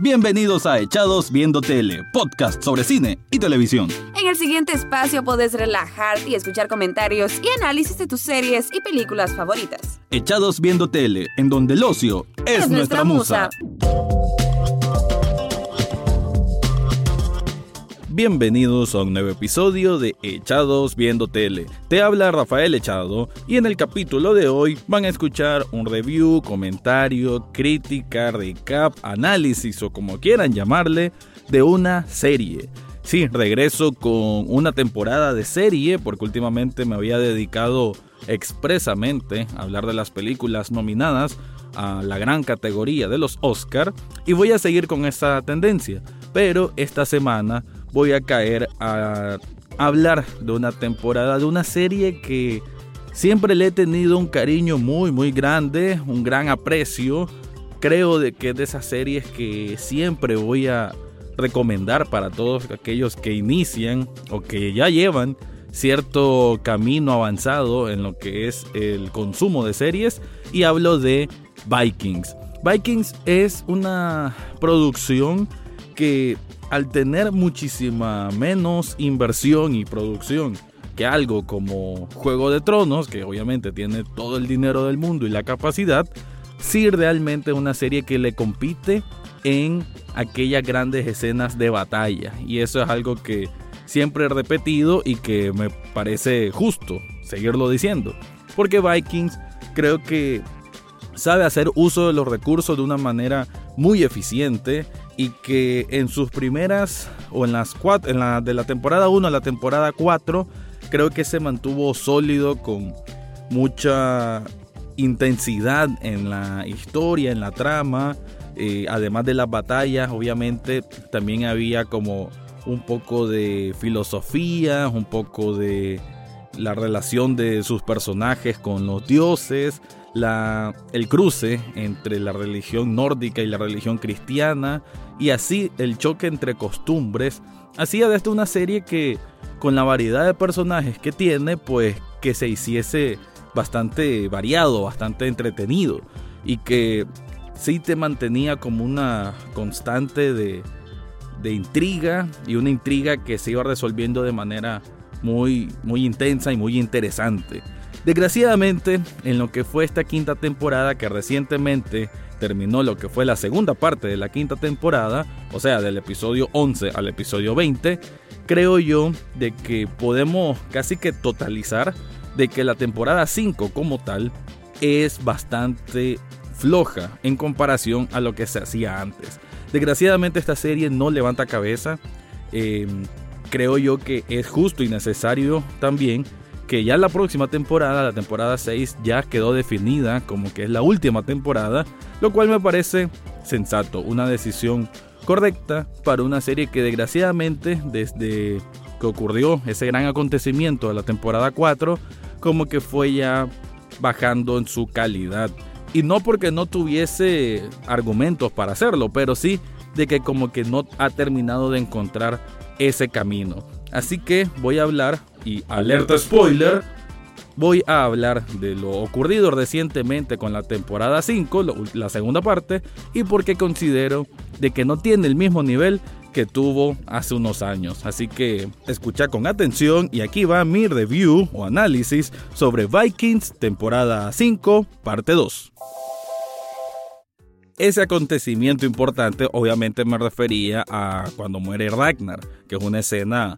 Bienvenidos a Echados Viendo Tele, podcast sobre cine y televisión. En el siguiente espacio podés relajarte y escuchar comentarios y análisis de tus series y películas favoritas. Echados Viendo Tele, en donde el ocio es, nuestra, musa. Bienvenidos a un nuevo episodio de Echados Viendo Tele. Te habla Rafael Echado y en el capítulo de hoy van a escuchar un review, comentario, crítica, recap, análisis o como quieran llamarle de una serie. Sí, regreso con una temporada de serie porque últimamente me había dedicado expresamente a hablar de las películas nominadas a la gran categoría de los Oscar y voy a seguir con esa tendencia. Pero esta semana voy a caer a hablar de una temporada, de una serie que siempre le he tenido un cariño muy, muy grande, un gran aprecio. Creo de que es de esas series que siempre voy a recomendar para todos aquellos que inician o que ya llevan cierto camino avanzado en lo que es el consumo de series y hablo de Vikings. Vikings es una producción que al tener muchísima menos inversión y producción que algo como Juego de Tronos, que obviamente tiene todo el dinero del mundo y la capacidad, sí realmente una serie que le compite en aquellas grandes escenas de batalla. Y eso es algo que siempre he repetido y que me parece justo seguirlo diciendo. Porque Vikings creo que sabe hacer uso de los recursos de una manera muy eficiente y que en sus primeras o en las cuatro, en la de la temporada 1 a la temporada 4 creo que se mantuvo sólido con mucha intensidad en la historia, en la trama, eh, además de las batallas, obviamente también había como un poco de filosofía, un poco de la relación de sus personajes con los dioses, la, el cruce entre la religión nórdica y la religión cristiana, y así el choque entre costumbres, hacía de esto una serie que con la variedad de personajes que tiene, pues que se hiciese bastante variado, bastante entretenido, y que sí te mantenía como una constante de, de intriga y una intriga que se iba resolviendo de manera muy, muy intensa y muy interesante. Desgraciadamente, en lo que fue esta quinta temporada que recientemente terminó lo que fue la segunda parte de la quinta temporada, o sea, del episodio 11 al episodio 20, creo yo de que podemos casi que totalizar de que la temporada 5 como tal es bastante floja en comparación a lo que se hacía antes. Desgraciadamente esta serie no levanta cabeza. Em, creo yo que es justo y necesario también que ya la próxima temporada, la temporada 6, ya quedó definida como que es la última temporada, lo cual me parece sensato, una decisión correcta para una serie que desgraciadamente desde que ocurrió ese gran acontecimiento de la temporada 4, como que fue ya bajando en su calidad. Y no porque no tuviese argumentos para hacerlo, pero sí de que como que no ha terminado de encontrar ese camino. Así que voy a hablar, y alerta spoiler, voy a hablar de lo ocurrido recientemente con la temporada 5, la segunda parte, y por qué considero de que no tiene el mismo nivel que tuvo hace unos años. Así que escucha con atención y aquí va mi review o análisis sobre Vikings temporada 5, parte 2. Ese acontecimiento importante obviamente me refería a cuando muere Ragnar, que es una escena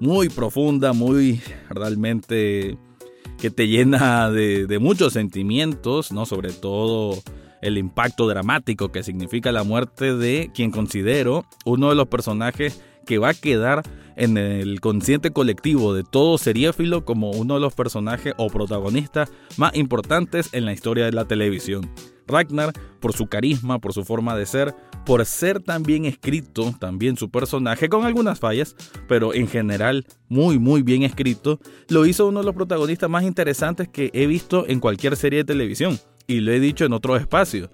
muy profunda, muy realmente que te llena de, muchos sentimientos, ¿no? Sobre todo el impacto dramático que significa la muerte de quien considero uno de los personajes que va a quedar en el consciente colectivo de todo seriéfilo como uno de los personajes o protagonistas más importantes en la historia de la televisión. Ragnar, por su carisma, por su forma de ser, por ser tan bien escrito, también su personaje, con algunas fallas, pero en general muy, muy bien escrito, lo hizo uno de los protagonistas más interesantes que he visto en cualquier serie de televisión. Y lo he dicho en otro espacio.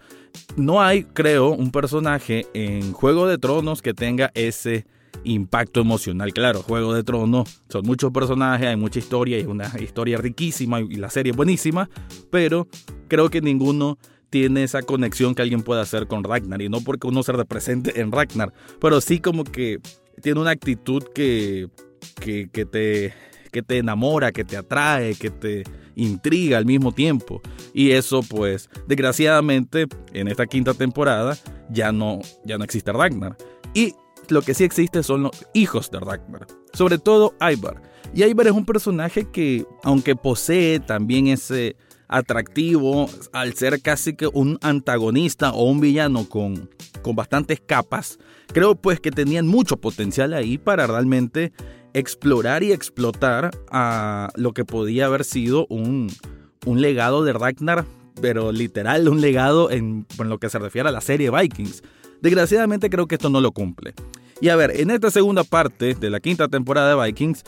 No hay, creo, un personaje en Juego de Tronos que tenga ese impacto emocional. Claro, Juego de Tronos son muchos personajes, hay mucha historia, es una historia riquísima y la serie es buenísima, pero creo que ninguno tiene esa conexión que alguien puede hacer con Ragnar. Y no porque uno se represente en Ragnar, pero sí como que tiene una actitud que, que, te que te enamora, que te atrae, que te intriga al mismo tiempo. Y eso pues desgraciadamente en esta quinta temporada ya no, ya no existe Ragnar. Y lo que sí existe son los hijos de Ragnar. Sobre todo Ivar. Y Ivar es un personaje que, aunque posee también ese atractivo, al ser casi que un antagonista o un villano con, con bastantes capas, creo pues que tenían mucho potencial ahí para realmente explorar y explotar a lo que podía haber sido un, legado de Ragnar, pero literal un legado en, lo que se refiere a la serie Vikings. Desgraciadamente creo que esto no lo cumple. Y a ver, en esta segunda parte de la quinta temporada de Vikings,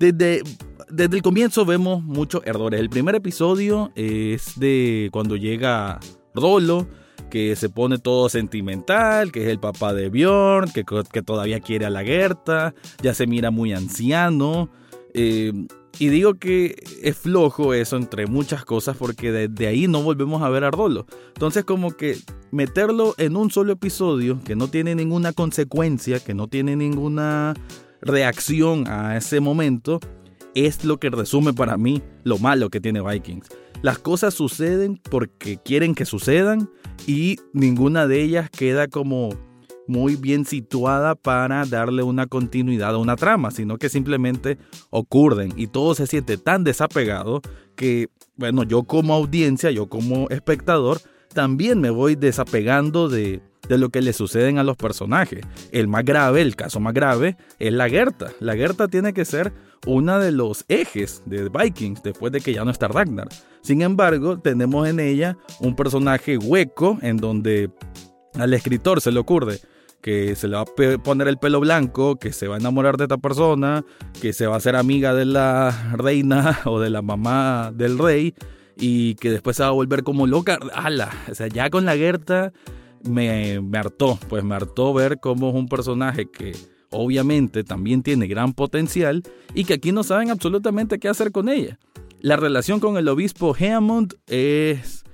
desde, desde el comienzo vemos muchos errores. El primer episodio es de cuando llega Rolo que se pone todo sentimental, que es el papá de Bjorn, que, todavía quiere a la Gerta, ya se mira muy anciano. Eh, y digo que es flojo eso entre muchas cosas porque desde ahí no volvemos a ver a Rolo. Entonces como que meterlo en un solo episodio que no tiene ninguna consecuencia, que no tiene ninguna reacción a ese momento, es lo que resume para mí lo malo que tiene Vikings. Las cosas suceden porque quieren que sucedan y ninguna de ellas queda como muy bien situada para darle una continuidad a una trama, sino que simplemente ocurren y todo se siente tan desapegado que, bueno, yo como audiencia, yo como espectador, también me voy desapegando de, de lo que le suceden a los personajes. El más grave, el caso más grave, es la Gerta. La Gerta tiene que ser una de los ejes de Vikings después de que ya no está Ragnar. Sin embargo, tenemos en ella un personaje hueco en donde al escritor se le ocurre que se le va a poner el pelo blanco, que se va a enamorar de esta persona, que se va a hacer amiga de la reina o de la mamá del rey y que después se va a volver como loca. ¡Hala! O sea, ya con la Gerta me, me hartó, pues me hartó ver cómo es un personaje que obviamente también tiene gran potencial y que aquí no saben absolutamente qué hacer con ella. La relación con el obispo Hammond es...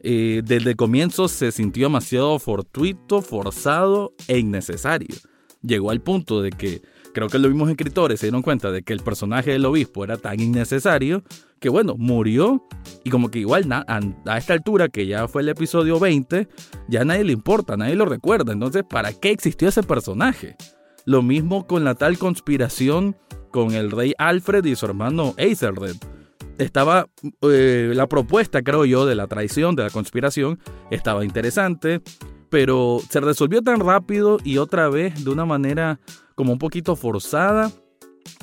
Eh, desde el comienzo se sintió demasiado fortuito, forzado e innecesario. Llegó al punto de que creo que los mismos escritores se dieron cuenta de que el personaje del obispo era tan innecesario que bueno, murió y como que igual a, esta altura que ya fue el episodio 20, ya a nadie le importa, nadie lo recuerda. Entonces, ¿para qué existió ese personaje? Lo mismo con la tal conspiración con el rey Alfred y su hermano Aethelred. Estaba eh, la propuesta, creo yo, de la traición, de la conspiración, estaba interesante, pero se resolvió tan rápido y otra vez de una manera como un poquito forzada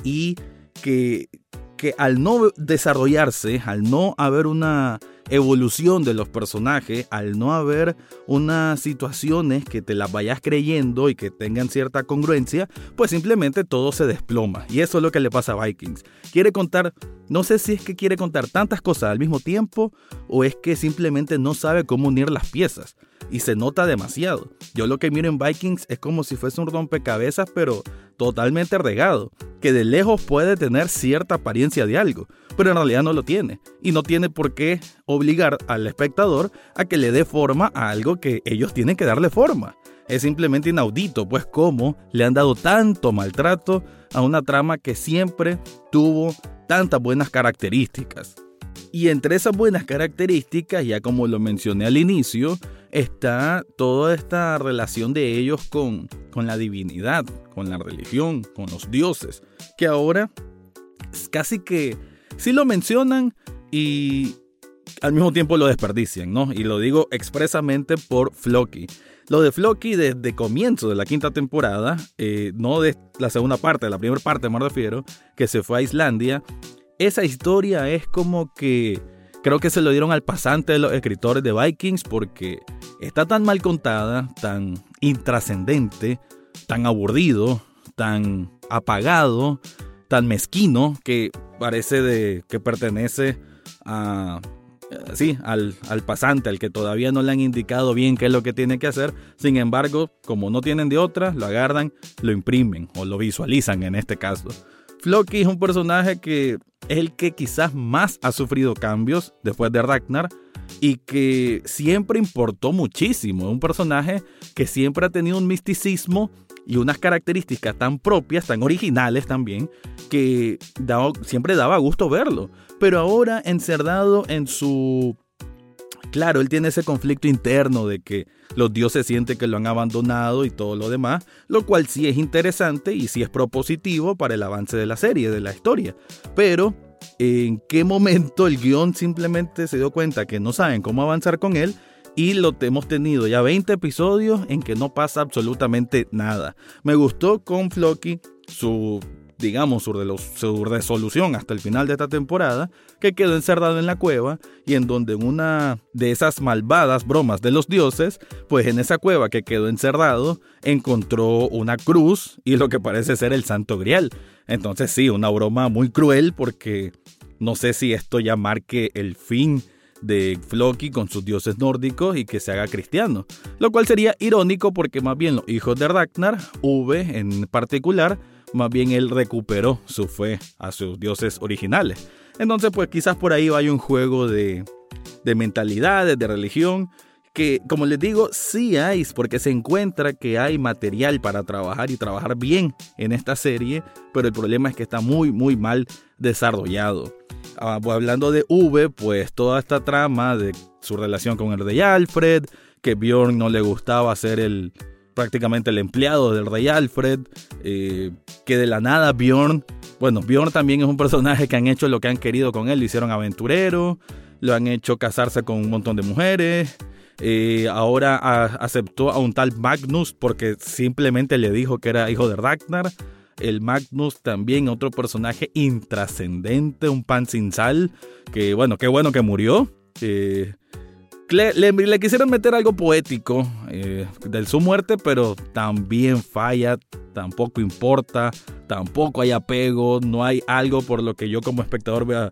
y que, que al no desarrollarse, al no haber una evolución de los personajes, al no haber unas situaciones que te las vayas creyendo y que tengan cierta congruencia, pues simplemente todo se desploma. Y eso es lo que le pasa a Vikings. Quiere contar, no sé si es que quiere contar tantas cosas al mismo tiempo o es que simplemente no sabe cómo unir las piezas. Y se nota demasiado. Yo lo que miro en Vikings es como si fuese un rompecabezas, pero totalmente regado, que de lejos puede tener cierta apariencia de algo, pero en realidad no lo tiene. Y no tiene por qué obligar al espectador a que le dé forma a algo que ellos tienen que darle forma. Es simplemente inaudito, pues cómo le han dado tanto maltrato a una trama que siempre tuvo tantas buenas características. Y entre esas buenas características, ya como lo mencioné al inicio, está toda esta relación de ellos con, con la divinidad, con la religión, con los dioses, que ahora casi que sí lo mencionan y al mismo tiempo lo desperdician, ¿no? Y lo digo expresamente por Floki. Lo de Floki desde comienzo de la quinta temporada, eh, no de la segunda parte, de la primera parte me refiero, que se fue a Islandia, esa historia es como que creo que se lo dieron al pasante de los escritores de Vikings porque está tan mal contada, tan intrascendente, tan aburrido, tan apagado, tan mezquino que parece de que pertenece a sí, al, al, pasante, al que todavía no le han indicado bien qué es lo que tiene que hacer. Sin embargo, como no tienen de otra, lo agarran, lo imprimen o lo visualizan en este caso. Floki es un personaje que es el que quizás más ha sufrido cambios después de Ragnar y que siempre importó muchísimo. Un personaje que siempre ha tenido un misticismo y unas características tan propias, tan originales también, que siempre daba gusto verlo. Pero ahora encerrado en su... Claro, él tiene ese conflicto interno de que los dioses sienten que lo han abandonado y todo lo demás, lo cual sí es interesante y sí es propositivo para el avance de la serie, de la historia. Pero en qué momento el guion simplemente se dio cuenta que no saben cómo avanzar con él y lo hemos tenido ya 20 episodios en que no pasa absolutamente nada. Me gustó con Floki su digamos, su, resolución hasta el final de esta temporada, que quedó encerrado en la cueva y en donde una de esas malvadas bromas de los dioses, pues en esa cueva que quedó encerrado, encontró una cruz y lo que parece ser el santo grial. Entonces sí, una broma muy cruel porque no sé si esto ya marque el fin de Floki con sus dioses nórdicos y que se haga cristiano. Lo cual sería irónico porque más bien los hijos de Ragnar, V en particular, más bien él recuperó su fe a sus dioses originales. Entonces pues quizás por ahí vaya un juego de, de mentalidades, de religión, que como les digo, sí hay, porque se encuentra que hay material para trabajar y trabajar bien en esta serie, pero el problema es que está muy, muy mal desarrollado. Ah, pues, hablando de V, pues toda esta trama de su relación con el rey Alfred, que Bjorn no le gustaba ser el prácticamente el empleado del rey Alfred, eh, que de la nada Bjorn, bueno, Bjorn también es un personaje que han hecho lo que han querido con él, lo hicieron aventurero, lo han hecho casarse con un montón de mujeres, eh, ahora aceptó a un tal Magnus porque simplemente le dijo que era hijo de Ragnar el Magnus también otro personaje intrascendente, un pan sin sal, que bueno, qué bueno que murió. le, le, quisieron meter algo poético eh, de su muerte, pero también falla, tampoco importa, tampoco hay apego, no hay algo por lo que yo como espectador vea,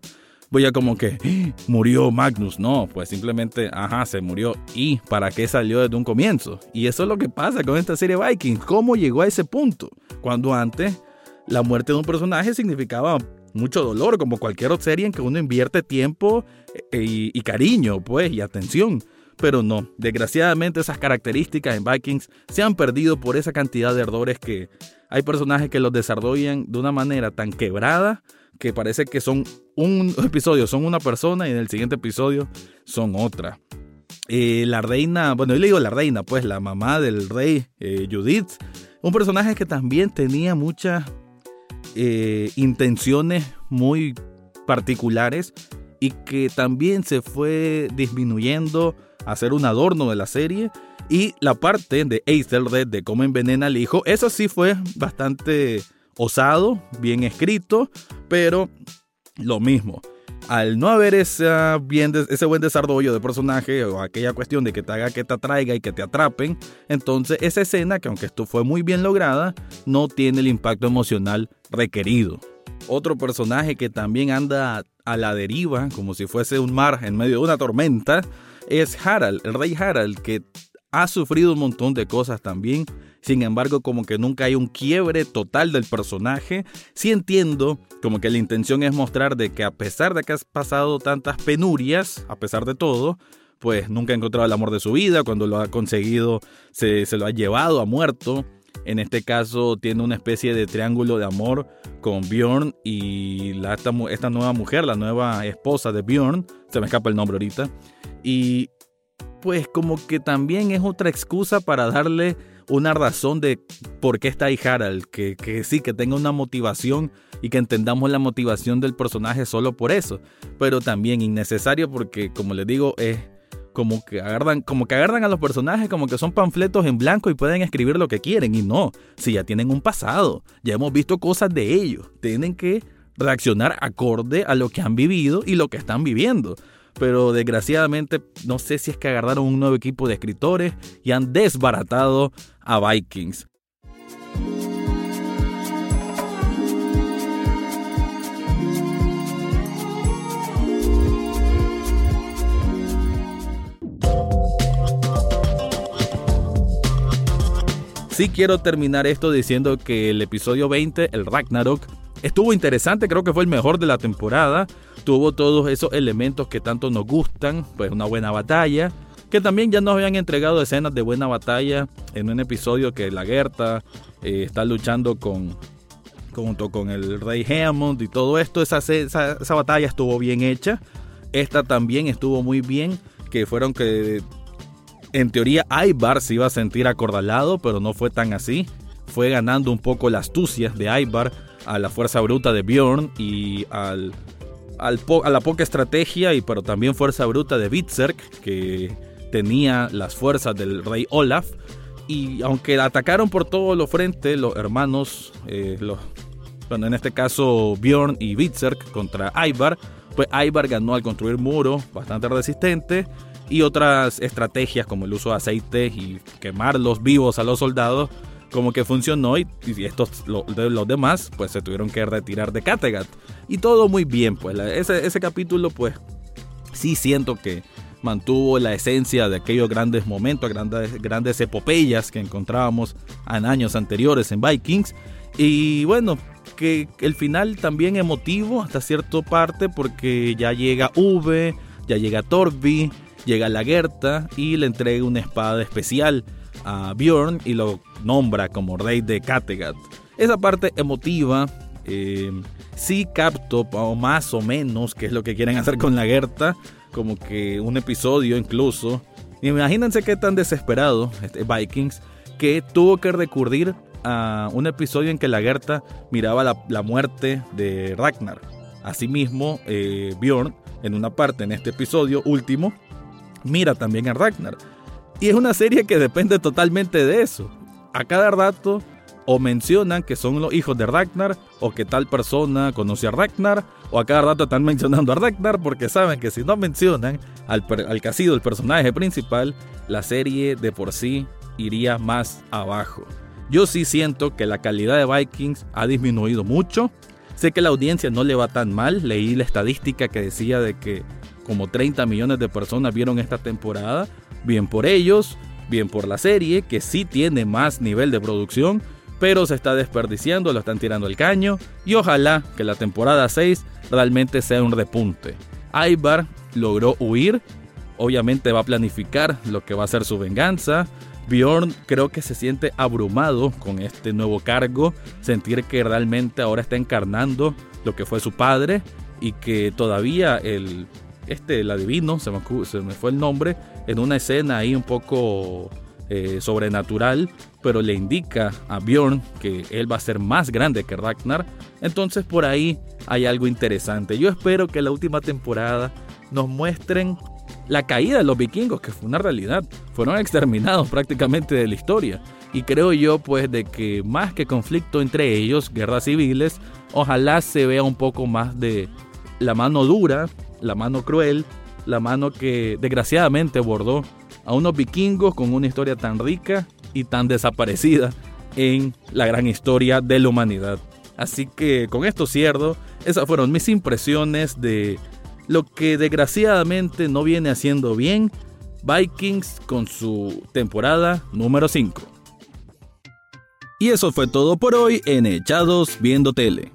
a como que ¡Ah! murió Magnus. No, pues simplemente, ajá, se murió. ¿Y para qué salió desde un comienzo? Y eso es lo que pasa con esta serie Vikings. ¿Cómo llegó a ese punto? Cuando antes la muerte de un personaje significaba mucho dolor, como cualquier otra serie en que uno invierte tiempo eh, y, y, cariño, pues, y atención. Pero no, desgraciadamente esas características en Vikings se han perdido por esa cantidad de errores que hay personajes que los desarrollan de una manera tan quebrada que parece que son un episodio, son una persona y en el siguiente episodio son otra. Eh, la reina, bueno, yo le digo la reina, pues la mamá del rey eh, Judith, un personaje que también tenía muchas eh, intenciones muy particulares y que también se fue disminuyendo a ser un adorno de la serie. Y la parte de Red de cómo envenena al hijo, eso sí fue bastante osado, bien escrito, pero lo mismo. Al no haber ese, buen desarrollo de personaje o aquella cuestión de que te haga que te atraiga y que te atrapen, entonces esa escena, que aunque esto fue muy bien lograda, no tiene el impacto emocional requerido. Otro personaje que también anda a la deriva, como si fuese un mar en medio de una tormenta, es Harald, el rey Harald, que ha sufrido un montón de cosas también. Sin embargo, como que nunca hay un quiebre total del personaje. Sí entiendo como que la intención es mostrar de que a pesar de que has pasado tantas penurias, a pesar de todo, pues nunca ha encontrado el amor de su vida. Cuando lo ha conseguido, se, se lo ha llevado, ha muerto. En este caso tiene una especie de triángulo de amor con Bjorn y esta, esta, nueva mujer, la nueva esposa de Bjorn, se me escapa el nombre ahorita, y pues como que también es otra excusa para darle una razón de por qué está ahí Harald, que, que sí, que tenga una motivación y que entendamos la motivación del personaje solo por eso, pero también innecesario porque como les digo es como que agarran como que agarran a los personajes como que son panfletos en blanco y pueden escribir lo que quieren y no, si ya tienen un pasado, ya hemos visto cosas de ellos, tienen que reaccionar acorde a lo que han vivido y lo que están viviendo pero desgraciadamente no sé si es que agarraron un nuevo equipo de escritores y han desbaratado a Vikings. Sí quiero terminar esto diciendo que el episodio 20, el Ragnarok, Estuvo interesante, creo que fue el mejor de la temporada. Tuvo todos esos elementos que tanto nos gustan, pues una buena batalla, que también ya nos habían entregado escenas de buena batalla en un episodio que la Gerta eh, está luchando con junto con el rey Hammond y todo esto, esa, esa, batalla estuvo bien hecha. Esta también estuvo muy bien, que fueron que en teoría Ibar se iba a sentir acordalado, pero no fue tan así. Fue ganando un poco la astucia de Ibar a la fuerza bruta de Bjorn y al, al a la poca estrategia, y pero también fuerza bruta de Bitzerk, que tenía las fuerzas del rey Olaf. Y aunque atacaron por todos los frentes, los hermanos, eh, los, bueno, en este caso Bjorn y Bitzerk contra Ibar, pues Ibar ganó al construir muro bastante resistente y otras estrategias como el uso de aceite y quemarlos vivos a los soldados como que funcionó y, estos los demás pues se tuvieron que retirar de Kattegat y todo muy bien pues ese, ese capítulo pues sí siento que mantuvo la esencia de aquellos grandes momentos, grandes, grandes epopeyas que encontrábamos en años anteriores en Vikings y bueno que el final también emotivo hasta cierta parte porque ya llega V, ya llega Torby, llega la Gerta y le entrega una espada especial a Bjorn y lo nombra como rey de Kattegat. Esa parte emotiva eh, sí capto o más o menos qué es lo que quieren hacer con la Gerta, como que un episodio incluso. Imagínense qué tan desesperado este Vikings que tuvo que recurrir a un episodio en que la Gerta miraba la, muerte de Ragnar. Asimismo, eh, Bjorn, en una parte en este episodio último, mira también a Ragnar. Y es una serie que depende totalmente de eso. A cada rato o mencionan que son los hijos de Ragnar o que tal persona conoce a Ragnar o a cada rato están mencionando a Ragnar porque saben que si no mencionan al, al que ha sido el personaje principal, la serie de por sí iría más abajo. Yo sí siento que la calidad de Vikings ha disminuido mucho. Sé que la audiencia no le va tan mal. Leí la estadística que decía de que como 30 millones de personas vieron esta temporada. Bien por ellos, bien por la serie, que sí tiene más nivel de producción, pero se está desperdiciando, lo están tirando el caño. Y ojalá que la temporada 6 realmente sea un repunte. Ibar logró huir, obviamente va a planificar lo que va a ser su venganza. Bjorn creo que se siente abrumado con este nuevo cargo, sentir que realmente ahora está encarnando lo que fue su padre y que todavía el este el adivino se me, fue el nombre en una escena ahí un poco eh, sobrenatural, pero le indica a Bjorn que él va a ser más grande que Ragnar. Entonces por ahí hay algo interesante. Yo espero que la última temporada nos muestren la caída de los vikingos, que fue una realidad. Fueron exterminados prácticamente de la historia. Y creo yo pues de que más que conflicto entre ellos, guerras civiles, ojalá se vea un poco más de la mano dura, la mano cruel, la mano que desgraciadamente bordó a unos vikingos con una historia tan rica y tan desaparecida en la gran historia de la humanidad. Así que con esto cierro, esas fueron mis impresiones de lo que desgraciadamente no viene haciendo bien Vikings con su temporada número 5. Y eso fue todo por hoy en Echados Viendo Tele.